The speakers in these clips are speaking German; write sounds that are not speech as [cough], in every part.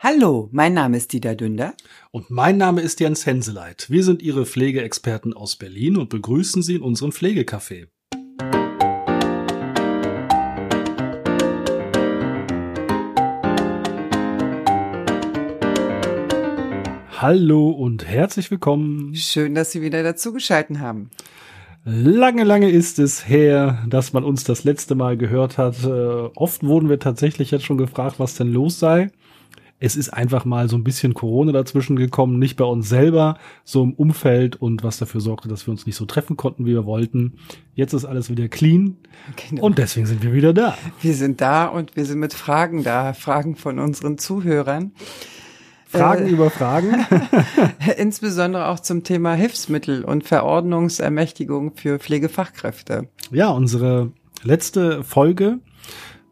Hallo, mein Name ist Dieter Dünder. Und mein Name ist Jens Henseleit. Wir sind Ihre Pflegeexperten aus Berlin und begrüßen Sie in unserem Pflegecafé. Hallo und herzlich willkommen. Schön, dass Sie wieder dazugeschalten haben. Lange, lange ist es her, dass man uns das letzte Mal gehört hat. Äh, oft wurden wir tatsächlich jetzt schon gefragt, was denn los sei. Es ist einfach mal so ein bisschen Corona dazwischen gekommen, nicht bei uns selber, so im Umfeld und was dafür sorgte, dass wir uns nicht so treffen konnten, wie wir wollten. Jetzt ist alles wieder clean genau. und deswegen sind wir wieder da. Wir sind da und wir sind mit Fragen da, Fragen von unseren Zuhörern. Fragen äh, über Fragen. [laughs] insbesondere auch zum Thema Hilfsmittel und Verordnungsermächtigung für Pflegefachkräfte. Ja, unsere letzte Folge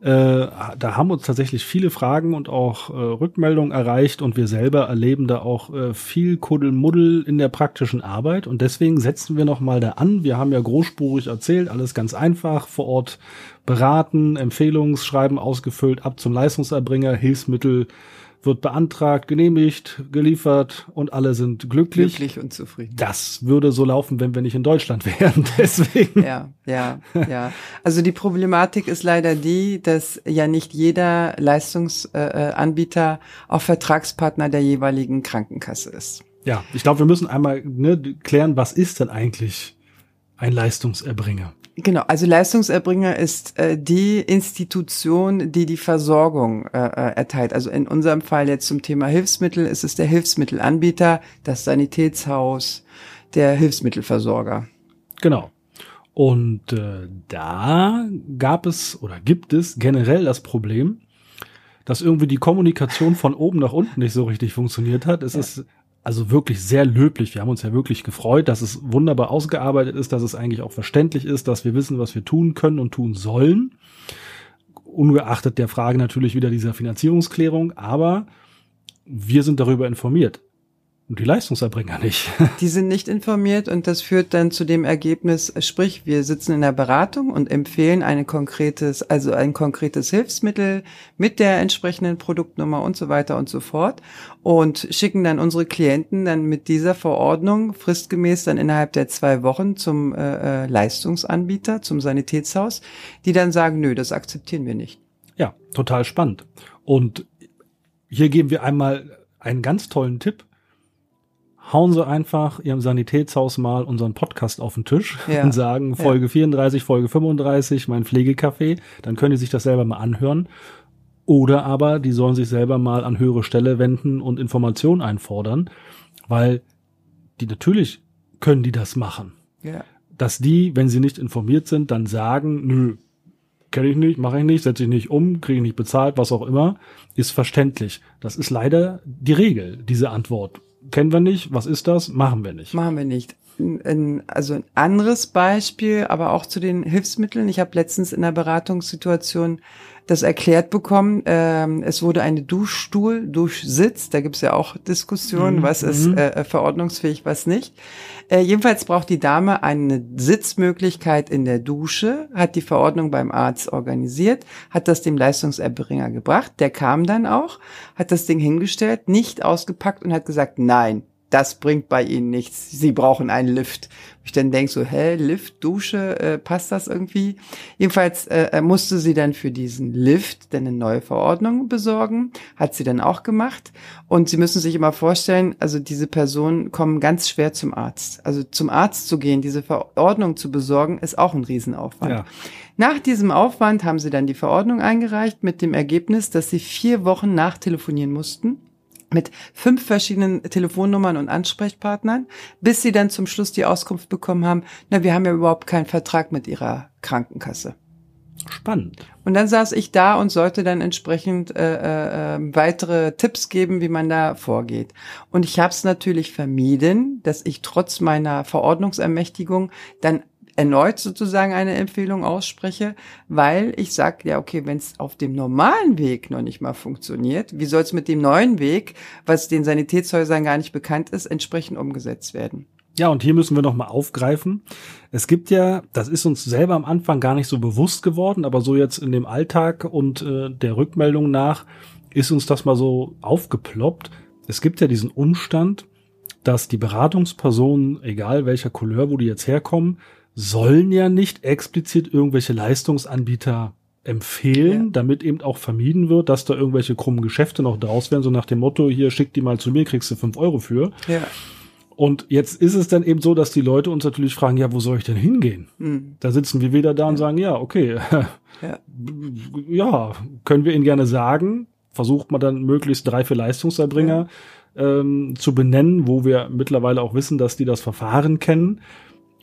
äh, da haben uns tatsächlich viele Fragen und auch äh, Rückmeldungen erreicht und wir selber erleben da auch äh, viel Kuddelmuddel in der praktischen Arbeit und deswegen setzen wir nochmal da an. Wir haben ja großspurig erzählt, alles ganz einfach, vor Ort beraten, Empfehlungsschreiben ausgefüllt, ab zum Leistungserbringer, Hilfsmittel wird beantragt, genehmigt, geliefert und alle sind glücklich. Glücklich und zufrieden. Das würde so laufen, wenn wir nicht in Deutschland [laughs] wären. Deswegen. Ja, ja, ja. Also die Problematik ist leider die, dass ja nicht jeder Leistungsanbieter auch Vertragspartner der jeweiligen Krankenkasse ist. Ja, ich glaube, wir müssen einmal ne, klären, was ist denn eigentlich ein Leistungserbringer? Genau, also Leistungserbringer ist äh, die Institution, die die Versorgung äh, äh, erteilt. Also in unserem Fall jetzt zum Thema Hilfsmittel ist es der Hilfsmittelanbieter, das Sanitätshaus, der Hilfsmittelversorger. Genau. Und äh, da gab es oder gibt es generell das Problem, dass irgendwie die Kommunikation von oben nach unten nicht so richtig funktioniert hat. Es ja. ist also wirklich sehr löblich. Wir haben uns ja wirklich gefreut, dass es wunderbar ausgearbeitet ist, dass es eigentlich auch verständlich ist, dass wir wissen, was wir tun können und tun sollen. Ungeachtet der Frage natürlich wieder dieser Finanzierungsklärung, aber wir sind darüber informiert. Und die Leistungserbringer nicht. [laughs] Die sind nicht informiert und das führt dann zu dem Ergebnis, sprich, wir sitzen in der Beratung und empfehlen ein konkretes, also ein konkretes Hilfsmittel mit der entsprechenden Produktnummer und so weiter und so fort und schicken dann unsere Klienten dann mit dieser Verordnung fristgemäß dann innerhalb der zwei Wochen zum äh, äh Leistungsanbieter, zum Sanitätshaus, die dann sagen, nö, das akzeptieren wir nicht. Ja, total spannend. Und hier geben wir einmal einen ganz tollen Tipp hauen sie einfach ihrem Sanitätshaus mal unseren Podcast auf den Tisch ja. und sagen Folge ja. 34, Folge 35, mein Pflegecafé, dann können die sich das selber mal anhören. Oder aber die sollen sich selber mal an höhere Stelle wenden und Informationen einfordern, weil die natürlich können die das machen. Ja. Dass die, wenn sie nicht informiert sind, dann sagen, nö, kenne ich nicht, mache ich nicht, setze ich nicht um, kriege ich nicht bezahlt, was auch immer, ist verständlich. Das ist leider die Regel, diese Antwort kennen wir nicht, was ist das, machen wir nicht. Machen wir nicht. Ein, also ein anderes Beispiel, aber auch zu den Hilfsmitteln. Ich habe letztens in einer Beratungssituation das erklärt bekommen. Ähm, es wurde eine Duschstuhl, Duschsitz, da gibt's ja auch Diskussionen, mhm. was ist mhm. äh, verordnungsfähig, was nicht. Äh, jedenfalls braucht die Dame eine Sitzmöglichkeit in der Dusche, hat die Verordnung beim Arzt organisiert, hat das dem Leistungserbringer gebracht. Der kam dann auch, hat das Ding hingestellt, nicht ausgepackt und hat gesagt, nein, das bringt bei ihnen nichts. Sie brauchen einen Lift. Ich dann denke so, hä, Lift, Dusche, äh, passt das irgendwie? Jedenfalls äh, musste sie dann für diesen Lift dann eine neue Verordnung besorgen. Hat sie dann auch gemacht. Und Sie müssen sich immer vorstellen, also diese Personen kommen ganz schwer zum Arzt. Also zum Arzt zu gehen, diese Verordnung zu besorgen, ist auch ein Riesenaufwand. Ja. Nach diesem Aufwand haben sie dann die Verordnung eingereicht mit dem Ergebnis, dass sie vier Wochen nachtelefonieren mussten mit fünf verschiedenen Telefonnummern und Ansprechpartnern, bis sie dann zum Schluss die Auskunft bekommen haben, na, wir haben ja überhaupt keinen Vertrag mit ihrer Krankenkasse. Spannend. Und dann saß ich da und sollte dann entsprechend äh, äh, weitere Tipps geben, wie man da vorgeht. Und ich habe es natürlich vermieden, dass ich trotz meiner Verordnungsermächtigung dann erneut sozusagen eine Empfehlung ausspreche, weil ich sage, ja, okay, wenn es auf dem normalen Weg noch nicht mal funktioniert, wie soll es mit dem neuen Weg, was den Sanitätshäusern gar nicht bekannt ist, entsprechend umgesetzt werden? Ja, und hier müssen wir nochmal aufgreifen. Es gibt ja, das ist uns selber am Anfang gar nicht so bewusst geworden, aber so jetzt in dem Alltag und äh, der Rückmeldung nach ist uns das mal so aufgeploppt. Es gibt ja diesen Umstand, dass die Beratungspersonen, egal welcher Couleur, wo die jetzt herkommen, sollen ja nicht explizit irgendwelche Leistungsanbieter empfehlen, ja. damit eben auch vermieden wird, dass da irgendwelche krummen Geschäfte noch draus werden, so nach dem Motto, hier schick die mal zu mir, kriegst du fünf Euro für. Ja. Und jetzt ist es dann eben so, dass die Leute uns natürlich fragen, ja, wo soll ich denn hingehen? Mhm. Da sitzen wir wieder da ja. und sagen, ja, okay, ja. [laughs] ja. können wir Ihnen gerne sagen. Versucht man dann möglichst drei, vier Leistungserbringer ähm, zu benennen, wo wir mittlerweile auch wissen, dass die das Verfahren kennen.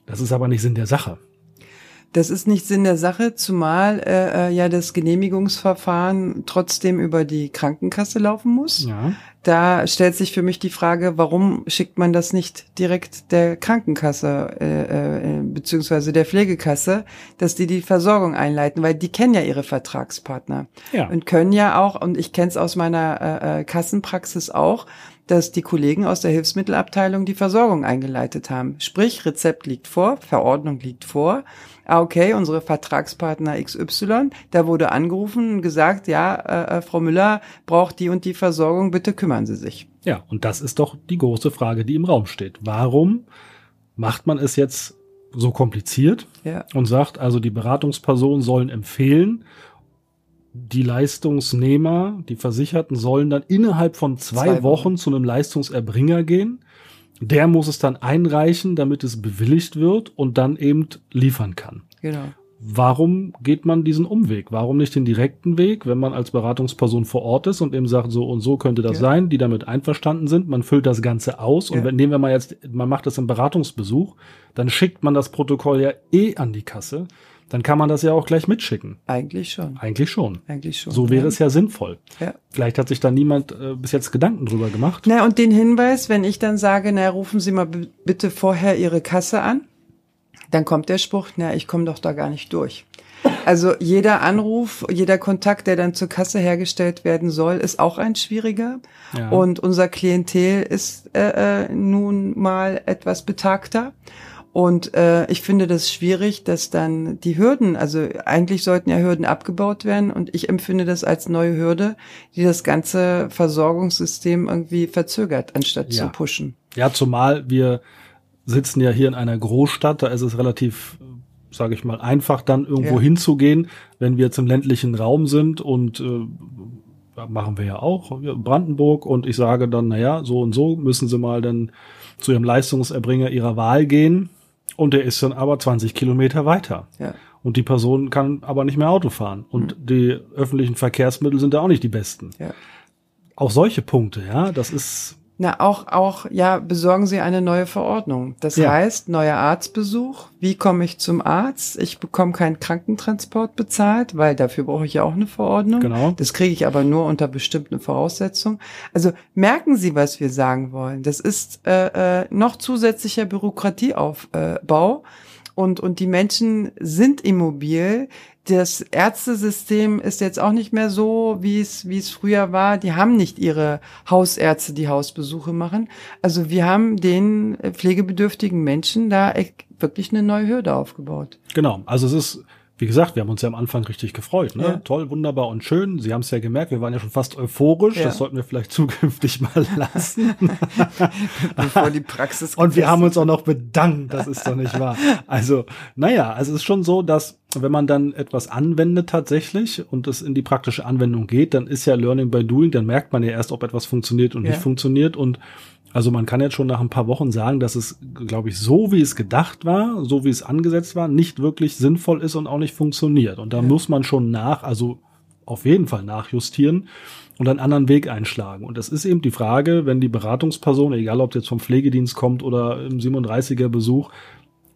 Das ist aber nicht Sinn der Sache. Das ist nicht Sinn der Sache, zumal äh, äh, ja das Genehmigungsverfahren trotzdem über die Krankenkasse laufen muss. Ja. Da stellt sich für mich die Frage, warum schickt man das nicht direkt der Krankenkasse äh, äh, beziehungsweise der Pflegekasse, dass die die Versorgung einleiten, weil die kennen ja ihre Vertragspartner ja. und können ja auch, und ich kenne es aus meiner äh, äh, Kassenpraxis auch, dass die Kollegen aus der Hilfsmittelabteilung die Versorgung eingeleitet haben. Sprich, Rezept liegt vor, Verordnung liegt vor. Ah, okay, unsere Vertragspartner XY, da wurde angerufen und gesagt, ja, äh, äh, Frau Müller braucht die und die Versorgung, bitte kümmern Sie sich. Ja, und das ist doch die große Frage, die im Raum steht. Warum macht man es jetzt so kompliziert ja. und sagt, also die Beratungspersonen sollen empfehlen die Leistungsnehmer, die Versicherten sollen dann innerhalb von zwei, zwei Wochen. Wochen zu einem Leistungserbringer gehen. Der muss es dann einreichen, damit es bewilligt wird und dann eben liefern kann. Genau. Warum geht man diesen Umweg? Warum nicht den direkten Weg, wenn man als Beratungsperson vor Ort ist und eben sagt, so und so könnte das ja. sein, die damit einverstanden sind, man füllt das Ganze aus ja. und wenn, nehmen wir mal jetzt, man macht das im Beratungsbesuch, dann schickt man das Protokoll ja eh an die Kasse dann kann man das ja auch gleich mitschicken. Eigentlich schon. Eigentlich schon. Eigentlich schon. So wäre ja. es ja sinnvoll. Ja. Vielleicht hat sich da niemand äh, bis jetzt Gedanken drüber gemacht. Na, und den Hinweis, wenn ich dann sage, na, rufen Sie mal bitte vorher Ihre Kasse an, dann kommt der Spruch, na, ich komme doch da gar nicht durch. Also jeder Anruf, jeder Kontakt, der dann zur Kasse hergestellt werden soll, ist auch ein schwieriger. Ja. Und unser Klientel ist äh, äh nun mal etwas betagter. Und äh, ich finde das schwierig, dass dann die Hürden, also eigentlich sollten ja Hürden abgebaut werden und ich empfinde das als neue Hürde, die das ganze Versorgungssystem irgendwie verzögert, anstatt ja. zu pushen. Ja, zumal wir sitzen ja hier in einer Großstadt, da ist es relativ, sage ich mal, einfach dann irgendwo ja. hinzugehen, wenn wir jetzt im ländlichen Raum sind und äh, machen wir ja auch, Brandenburg, und ich sage dann, naja, so und so müssen Sie mal dann zu Ihrem Leistungserbringer Ihrer Wahl gehen und der ist dann aber 20 Kilometer weiter. Ja. Und die Person kann aber nicht mehr Auto fahren. Und mhm. die öffentlichen Verkehrsmittel sind da auch nicht die besten. Ja. Auch solche Punkte, ja, das ist na, auch, auch, ja, besorgen Sie eine neue Verordnung. Das ja. heißt, neuer Arztbesuch. Wie komme ich zum Arzt? Ich bekomme keinen Krankentransport bezahlt, weil dafür brauche ich ja auch eine Verordnung. Genau. Das kriege ich aber nur unter bestimmten Voraussetzungen. Also merken Sie, was wir sagen wollen. Das ist äh, äh, noch zusätzlicher Bürokratieaufbau. Äh, und, und die Menschen sind immobil das Ärztesystem ist jetzt auch nicht mehr so, wie es, wie es früher war. Die haben nicht ihre Hausärzte, die Hausbesuche machen. Also wir haben den pflegebedürftigen Menschen da wirklich eine neue Hürde aufgebaut. Genau. Also es ist wie gesagt, wir haben uns ja am Anfang richtig gefreut. Ne? Ja. Toll, wunderbar und schön. Sie haben es ja gemerkt, wir waren ja schon fast euphorisch. Ja. Das sollten wir vielleicht [laughs] zukünftig mal lassen. [laughs] Bevor die Praxis Und wir haben uns auch noch bedankt. Das ist doch nicht wahr. Also, naja, also es ist schon so, dass wenn man dann etwas anwendet tatsächlich und es in die praktische Anwendung geht, dann ist ja Learning by Doing, dann merkt man ja erst, ob etwas funktioniert und ja. nicht funktioniert und also man kann jetzt schon nach ein paar Wochen sagen, dass es, glaube ich, so wie es gedacht war, so wie es angesetzt war, nicht wirklich sinnvoll ist und auch nicht funktioniert. Und da ja. muss man schon nach, also auf jeden Fall nachjustieren und einen anderen Weg einschlagen. Und das ist eben die Frage, wenn die Beratungsperson, egal ob jetzt vom Pflegedienst kommt oder im 37er Besuch,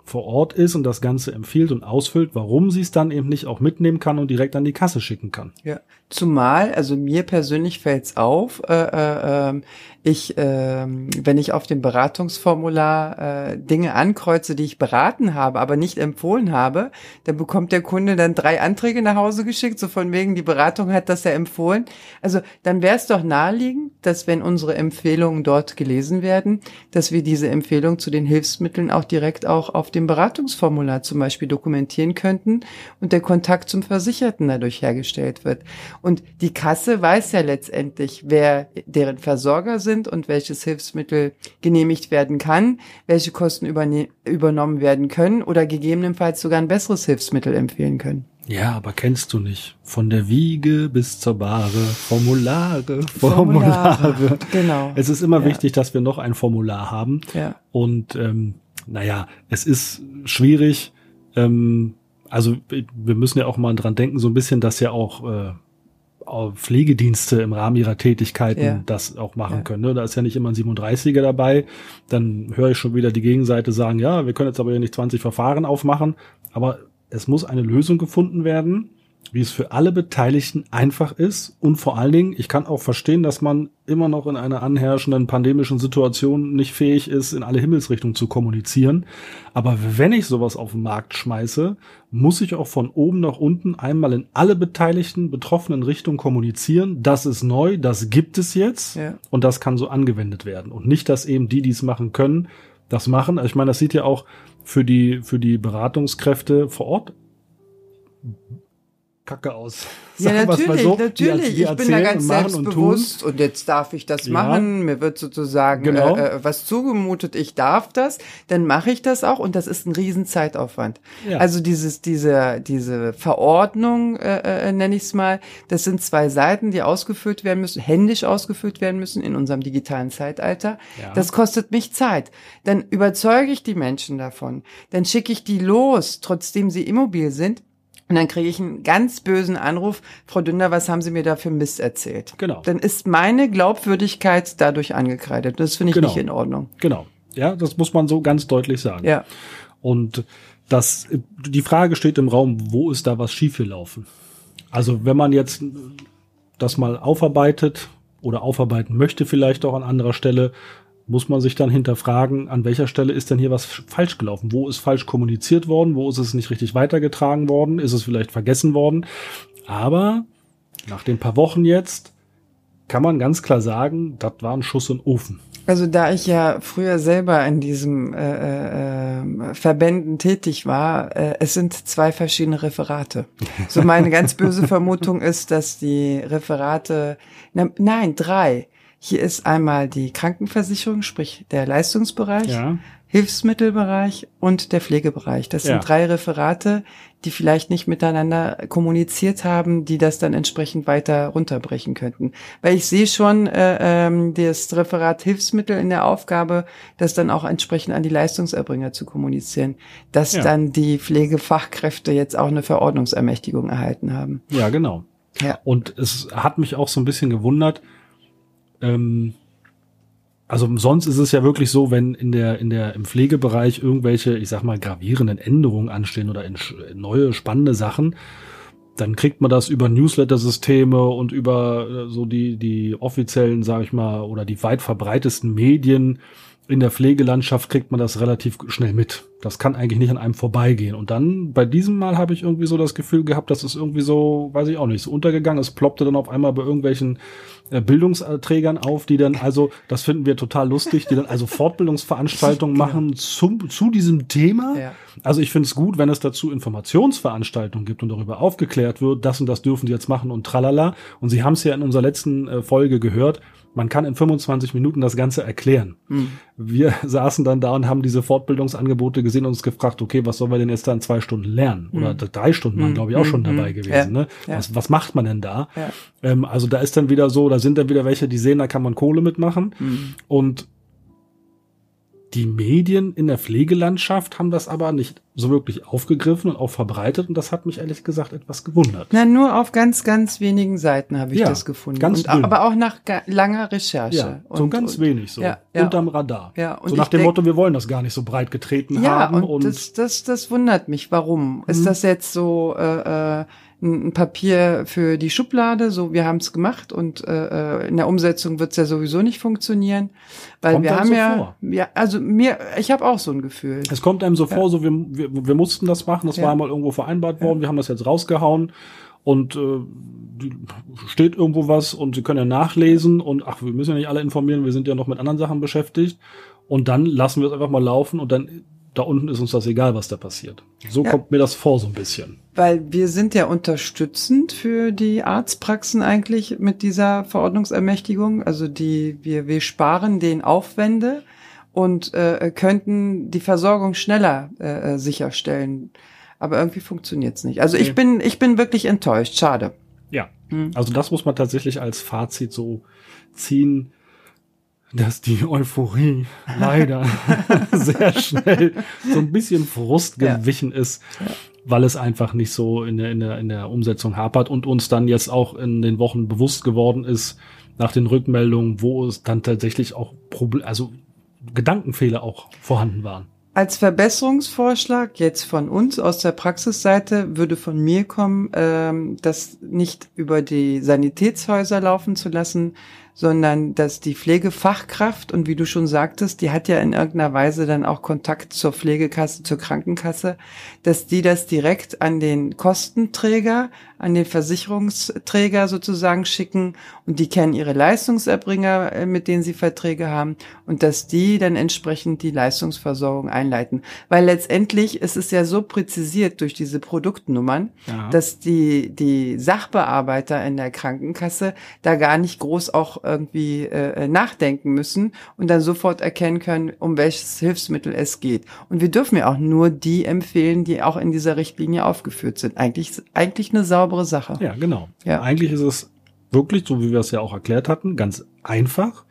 vor Ort ist und das Ganze empfiehlt und ausfüllt, warum sie es dann eben nicht auch mitnehmen kann und direkt an die Kasse schicken kann. Ja, zumal, also mir persönlich fällt's auf, äh, äh, ähm, ich, äh, wenn ich auf dem Beratungsformular äh, Dinge ankreuze, die ich beraten habe, aber nicht empfohlen habe, dann bekommt der Kunde dann drei Anträge nach Hause geschickt, so von wegen, die Beratung hat das ja empfohlen. Also dann wäre es doch naheliegend, dass wenn unsere Empfehlungen dort gelesen werden, dass wir diese Empfehlung zu den Hilfsmitteln auch direkt auch auf dem Beratungsformular zum Beispiel dokumentieren könnten und der Kontakt zum Versicherten dadurch hergestellt wird. Und die Kasse weiß ja letztendlich, wer deren Versorger sind und welches Hilfsmittel genehmigt werden kann, welche Kosten übernommen werden können oder gegebenenfalls sogar ein besseres Hilfsmittel empfehlen können. Ja, aber kennst du nicht. Von der Wiege bis zur Bahre, Formulare, Formulare. Formulare. Genau. Es ist immer ja. wichtig, dass wir noch ein Formular haben. Ja. Und ähm, naja, es ist schwierig. Ähm, also wir müssen ja auch mal dran denken, so ein bisschen, dass ja auch äh, Pflegedienste im Rahmen ihrer Tätigkeiten ja. das auch machen ja. können. Ne? Da ist ja nicht immer ein 37er dabei. Dann höre ich schon wieder die Gegenseite sagen, ja, wir können jetzt aber ja nicht 20 Verfahren aufmachen. Aber es muss eine Lösung gefunden werden, wie es für alle Beteiligten einfach ist. Und vor allen Dingen, ich kann auch verstehen, dass man immer noch in einer anherrschenden pandemischen Situation nicht fähig ist, in alle Himmelsrichtungen zu kommunizieren. Aber wenn ich sowas auf den Markt schmeiße, muss ich auch von oben nach unten einmal in alle beteiligten betroffenen Richtungen kommunizieren. Das ist neu, das gibt es jetzt ja. und das kann so angewendet werden. Und nicht, dass eben die, die es machen können, das machen. Also ich meine, das sieht ja auch für die, für die Beratungskräfte vor Ort kacke aus. [laughs] Ja, natürlich, so. natürlich. Die, die ich bin da ganz selbstbewusst und, und, jetzt darf ich das ja. machen. Mir wird sozusagen genau. äh, äh, was zugemutet, ich darf das, dann mache ich das auch und das ist ein Riesenzeitaufwand. Ja. Also dieses, diese, diese Verordnung, äh, äh, nenne ich es mal, das sind zwei Seiten, die ausgefüllt werden müssen, händisch ausgefüllt werden müssen in unserem digitalen Zeitalter. Ja. Das kostet mich Zeit. Dann überzeuge ich die Menschen davon. Dann schicke ich die los, trotzdem sie immobil sind und dann kriege ich einen ganz bösen Anruf, Frau Dünder, was haben Sie mir da für Mist erzählt? Genau. Dann ist meine Glaubwürdigkeit dadurch angekreidet. Das finde ich genau. nicht in Ordnung. Genau. Ja, das muss man so ganz deutlich sagen. Ja. Und das, die Frage steht im Raum, wo ist da was schiefgelaufen? Also wenn man jetzt das mal aufarbeitet oder aufarbeiten möchte vielleicht auch an anderer Stelle, muss man sich dann hinterfragen, an welcher Stelle ist denn hier was falsch gelaufen? Wo ist falsch kommuniziert worden? Wo ist es nicht richtig weitergetragen worden? Ist es vielleicht vergessen worden? Aber nach den paar Wochen jetzt kann man ganz klar sagen, das war ein Schuss in den Ofen. Also da ich ja früher selber in diesem äh, äh, Verbänden tätig war, äh, es sind zwei verschiedene Referate. So meine ganz böse [laughs] Vermutung ist, dass die Referate, na, nein, drei hier ist einmal die Krankenversicherung, sprich der Leistungsbereich, ja. Hilfsmittelbereich und der Pflegebereich. Das sind ja. drei Referate, die vielleicht nicht miteinander kommuniziert haben, die das dann entsprechend weiter runterbrechen könnten. Weil ich sehe schon äh, ähm, das Referat Hilfsmittel in der Aufgabe, das dann auch entsprechend an die Leistungserbringer zu kommunizieren, dass ja. dann die Pflegefachkräfte jetzt auch eine Verordnungsermächtigung erhalten haben. Ja, genau. Ja. Und es hat mich auch so ein bisschen gewundert, ähm, also sonst ist es ja wirklich so, wenn in der, in der, im Pflegebereich irgendwelche, ich sag mal, gravierenden Änderungen anstehen oder neue, spannende Sachen, dann kriegt man das über Newsletter-Systeme und über äh, so die, die offiziellen, sage ich mal, oder die weit verbreitesten Medien in der Pflegelandschaft kriegt man das relativ schnell mit. Das kann eigentlich nicht an einem vorbeigehen. Und dann, bei diesem Mal habe ich irgendwie so das Gefühl gehabt, dass es irgendwie so, weiß ich auch nicht, so untergegangen. Es ploppte dann auf einmal bei irgendwelchen äh, Bildungsträgern auf, die dann also, das finden wir total lustig, die dann also Fortbildungsveranstaltungen [laughs] genau. machen zum, zu diesem Thema. Ja. Also ich finde es gut, wenn es dazu Informationsveranstaltungen gibt und darüber aufgeklärt wird, das und das dürfen sie jetzt machen und tralala. Und Sie haben es ja in unserer letzten äh, Folge gehört, man kann in 25 Minuten das Ganze erklären. Mhm. Wir [laughs] saßen dann da und haben diese Fortbildungsangebote gesehen und uns gefragt, okay, was sollen wir denn jetzt da in zwei Stunden lernen? Oder mhm. drei Stunden waren, mhm. glaube ich, auch schon mhm. dabei gewesen. Ja. Ne? Was, was macht man denn da? Ja. Ähm, also da ist dann wieder so, da sind dann wieder welche, die sehen, da kann man Kohle mitmachen. Und die Medien in der Pflegelandschaft haben das aber nicht so wirklich aufgegriffen und auch verbreitet und das hat mich ehrlich gesagt etwas gewundert. Na, nur auf ganz, ganz wenigen Seiten habe ich ja, das gefunden. Ganz und, aber auch nach langer Recherche. Ja, und, so ganz und, wenig so. Ja, ja. Unterm Radar. Ja, und so nach dem Motto, wir wollen das gar nicht so breit getreten ja, haben. Und, und das, das, das wundert mich. Warum? Ist mhm. das jetzt so äh, äh, ein Papier für die Schublade, so wir haben es gemacht und äh, äh in der Umsetzung wird es ja sowieso nicht funktionieren, weil kommt wir haben so ja, vor. ja, also mir, ich habe auch so ein Gefühl. Es kommt einem so ja. vor, so wir, wir, wir mussten das machen, das ja. war einmal irgendwo vereinbart worden, ja. wir haben das jetzt rausgehauen und äh, steht irgendwo was und sie können ja nachlesen und ach, wir müssen ja nicht alle informieren, wir sind ja noch mit anderen Sachen beschäftigt. Und dann lassen wir es einfach mal laufen und dann da unten ist uns das egal, was da passiert. So ja. kommt mir das vor, so ein bisschen. Weil wir sind ja unterstützend für die Arztpraxen eigentlich mit dieser Verordnungsermächtigung. Also die, wir, wir sparen den Aufwände und äh, könnten die Versorgung schneller äh, sicherstellen. Aber irgendwie funktioniert's nicht. Also ich bin, ich bin wirklich enttäuscht. Schade. Ja. Hm. Also das muss man tatsächlich als Fazit so ziehen dass die Euphorie leider [laughs] sehr schnell so ein bisschen Frust gewichen ja. ist, weil es einfach nicht so in der, in, der, in der Umsetzung hapert und uns dann jetzt auch in den Wochen bewusst geworden ist, nach den Rückmeldungen, wo es dann tatsächlich auch Problem, also Gedankenfehler auch vorhanden waren. Als Verbesserungsvorschlag jetzt von uns aus der Praxisseite würde von mir kommen, ähm, das nicht über die Sanitätshäuser laufen zu lassen, sondern dass die Pflegefachkraft und wie du schon sagtest, die hat ja in irgendeiner Weise dann auch Kontakt zur Pflegekasse, zur Krankenkasse, dass die das direkt an den Kostenträger, an den Versicherungsträger sozusagen schicken und die kennen ihre Leistungserbringer, äh, mit denen sie Verträge haben und dass die dann entsprechend die Leistungsversorgung einleiten. Weil letztendlich ist es ja so präzisiert durch diese Produktnummern, ja. dass die, die Sachbearbeiter in der Krankenkasse da gar nicht groß auch irgendwie äh, nachdenken müssen und dann sofort erkennen können, um welches Hilfsmittel es geht. Und wir dürfen ja auch nur die empfehlen, die auch in dieser Richtlinie aufgeführt sind. Eigentlich, eigentlich eine saubere Sache. Ja, genau. Ja. Eigentlich ist es wirklich, so wie wir es ja auch erklärt hatten, ganz einfach,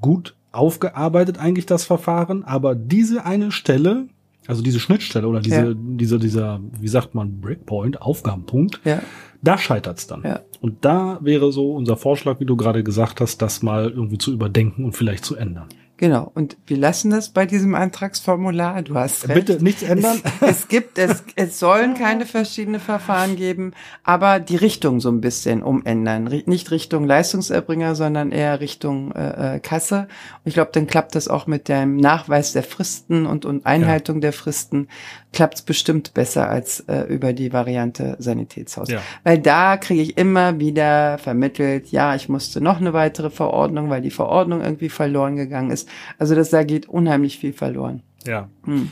gut aufgearbeitet eigentlich das Verfahren, aber diese eine Stelle, also diese Schnittstelle oder diese, ja. dieser, dieser, wie sagt man, Breakpoint, Aufgabenpunkt, ja. Da scheitert's dann. Ja. Und da wäre so unser Vorschlag, wie du gerade gesagt hast, das mal irgendwie zu überdenken und vielleicht zu ändern. Genau. Und wir lassen das bei diesem Antragsformular. Du hast recht. Bitte nichts ändern. Es, es gibt, es, es sollen keine verschiedene Verfahren geben, aber die Richtung so ein bisschen umändern. Nicht Richtung Leistungserbringer, sondern eher Richtung äh, äh Kasse. Und ich glaube, dann klappt das auch mit dem Nachweis der Fristen und, und Einhaltung ja. der Fristen klappt es bestimmt besser als äh, über die Variante Sanitätshaus. Ja. Weil da kriege ich immer wieder vermittelt, ja, ich musste noch eine weitere Verordnung, weil die Verordnung irgendwie verloren gegangen ist. Also das da geht unheimlich viel verloren. Ja. Hm.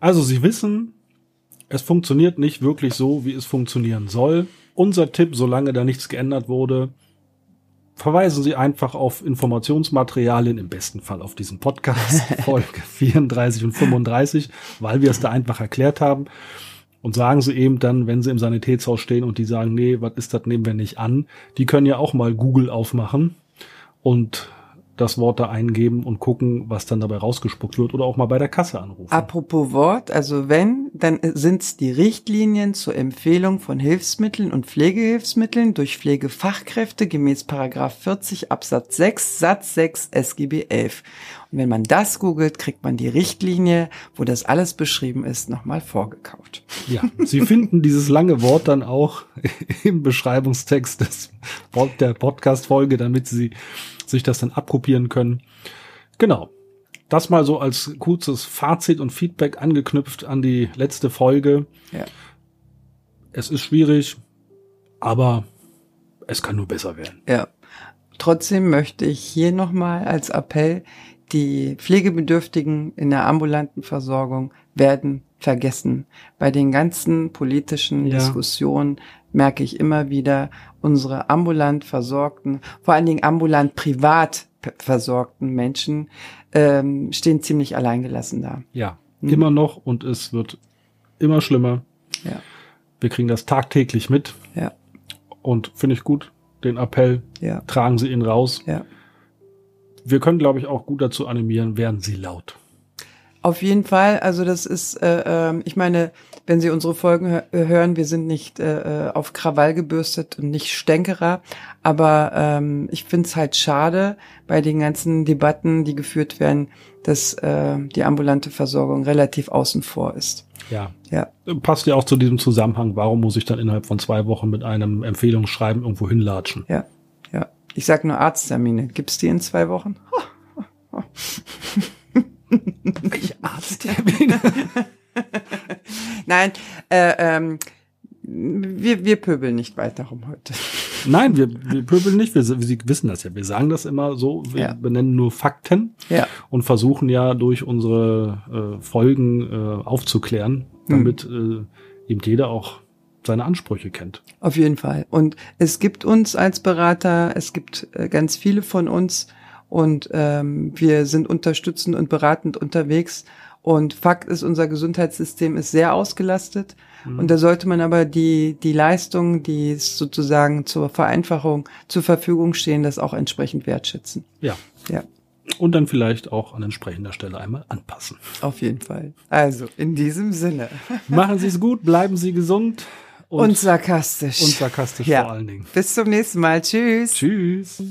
Also Sie wissen, es funktioniert nicht wirklich so, wie es funktionieren soll. Unser Tipp, solange da nichts geändert wurde, verweisen Sie einfach auf Informationsmaterialien, im besten Fall auf diesen Podcast, [laughs] Folge 34 und 35, weil wir es da einfach erklärt haben. Und sagen Sie eben dann, wenn Sie im Sanitätshaus stehen und die sagen, nee, was ist das, nehmen wir nicht an, die können ja auch mal Google aufmachen und das Wort da eingeben und gucken, was dann dabei rausgespuckt wird oder auch mal bei der Kasse anrufen. Apropos Wort, also wenn, dann sind es die Richtlinien zur Empfehlung von Hilfsmitteln und Pflegehilfsmitteln durch Pflegefachkräfte gemäß Paragraph 40 Absatz 6 Satz 6 SGB 11. Und wenn man das googelt, kriegt man die Richtlinie, wo das alles beschrieben ist, nochmal vorgekauft. Ja, Sie finden dieses lange Wort dann auch [laughs] im Beschreibungstext des, der Podcast-Folge, damit Sie sich das dann abkopieren können. Genau. Das mal so als kurzes Fazit und Feedback angeknüpft an die letzte Folge. Ja. Es ist schwierig, aber es kann nur besser werden. Ja. Trotzdem möchte ich hier nochmal als Appell, die Pflegebedürftigen in der ambulanten Versorgung werden vergessen. Bei den ganzen politischen ja. Diskussionen merke ich immer wieder, unsere ambulant versorgten, vor allen Dingen ambulant privat versorgten Menschen ähm, stehen ziemlich alleingelassen da. Ja, hm. immer noch und es wird immer schlimmer. Ja. Wir kriegen das tagtäglich mit. Ja. Und finde ich gut, den Appell, ja. tragen Sie ihn raus. Ja. Wir können, glaube ich, auch gut dazu animieren, werden Sie laut. Auf jeden Fall. Also das ist, äh, äh, ich meine, wenn Sie unsere Folgen hö hören, wir sind nicht äh, äh, auf Krawall gebürstet und nicht Stänkerer, aber ähm, ich finde es halt schade bei den ganzen Debatten, die geführt werden, dass äh, die ambulante Versorgung relativ außen vor ist. Ja. ja. Passt ja auch zu diesem Zusammenhang. Warum muss ich dann innerhalb von zwei Wochen mit einem Empfehlungsschreiben irgendwo hinlatschen? Ja, ja. Ich sag nur Arzttermine. Gibt's die in zwei Wochen? Welche Arzttermine? [laughs] Nein, äh, ähm, wir, wir pöbeln nicht weiter rum heute. Nein, wir, wir pöbeln nicht. Wir, Sie wissen das ja. Wir sagen das immer so. Wir ja. benennen nur Fakten ja. und versuchen ja durch unsere äh, Folgen äh, aufzuklären, damit hm. äh, eben jeder auch seine Ansprüche kennt. Auf jeden Fall. Und es gibt uns als Berater, es gibt äh, ganz viele von uns und ähm, wir sind unterstützend und beratend unterwegs. Und Fakt ist, unser Gesundheitssystem ist sehr ausgelastet. Mhm. Und da sollte man aber die, die Leistungen, die sozusagen zur Vereinfachung zur Verfügung stehen, das auch entsprechend wertschätzen. Ja. Ja. Und dann vielleicht auch an entsprechender Stelle einmal anpassen. Auf jeden Fall. Also, in diesem Sinne. [laughs] Machen Sie es gut, bleiben Sie gesund. Und, und sarkastisch. Und sarkastisch ja. vor allen Dingen. Bis zum nächsten Mal. Tschüss. Tschüss.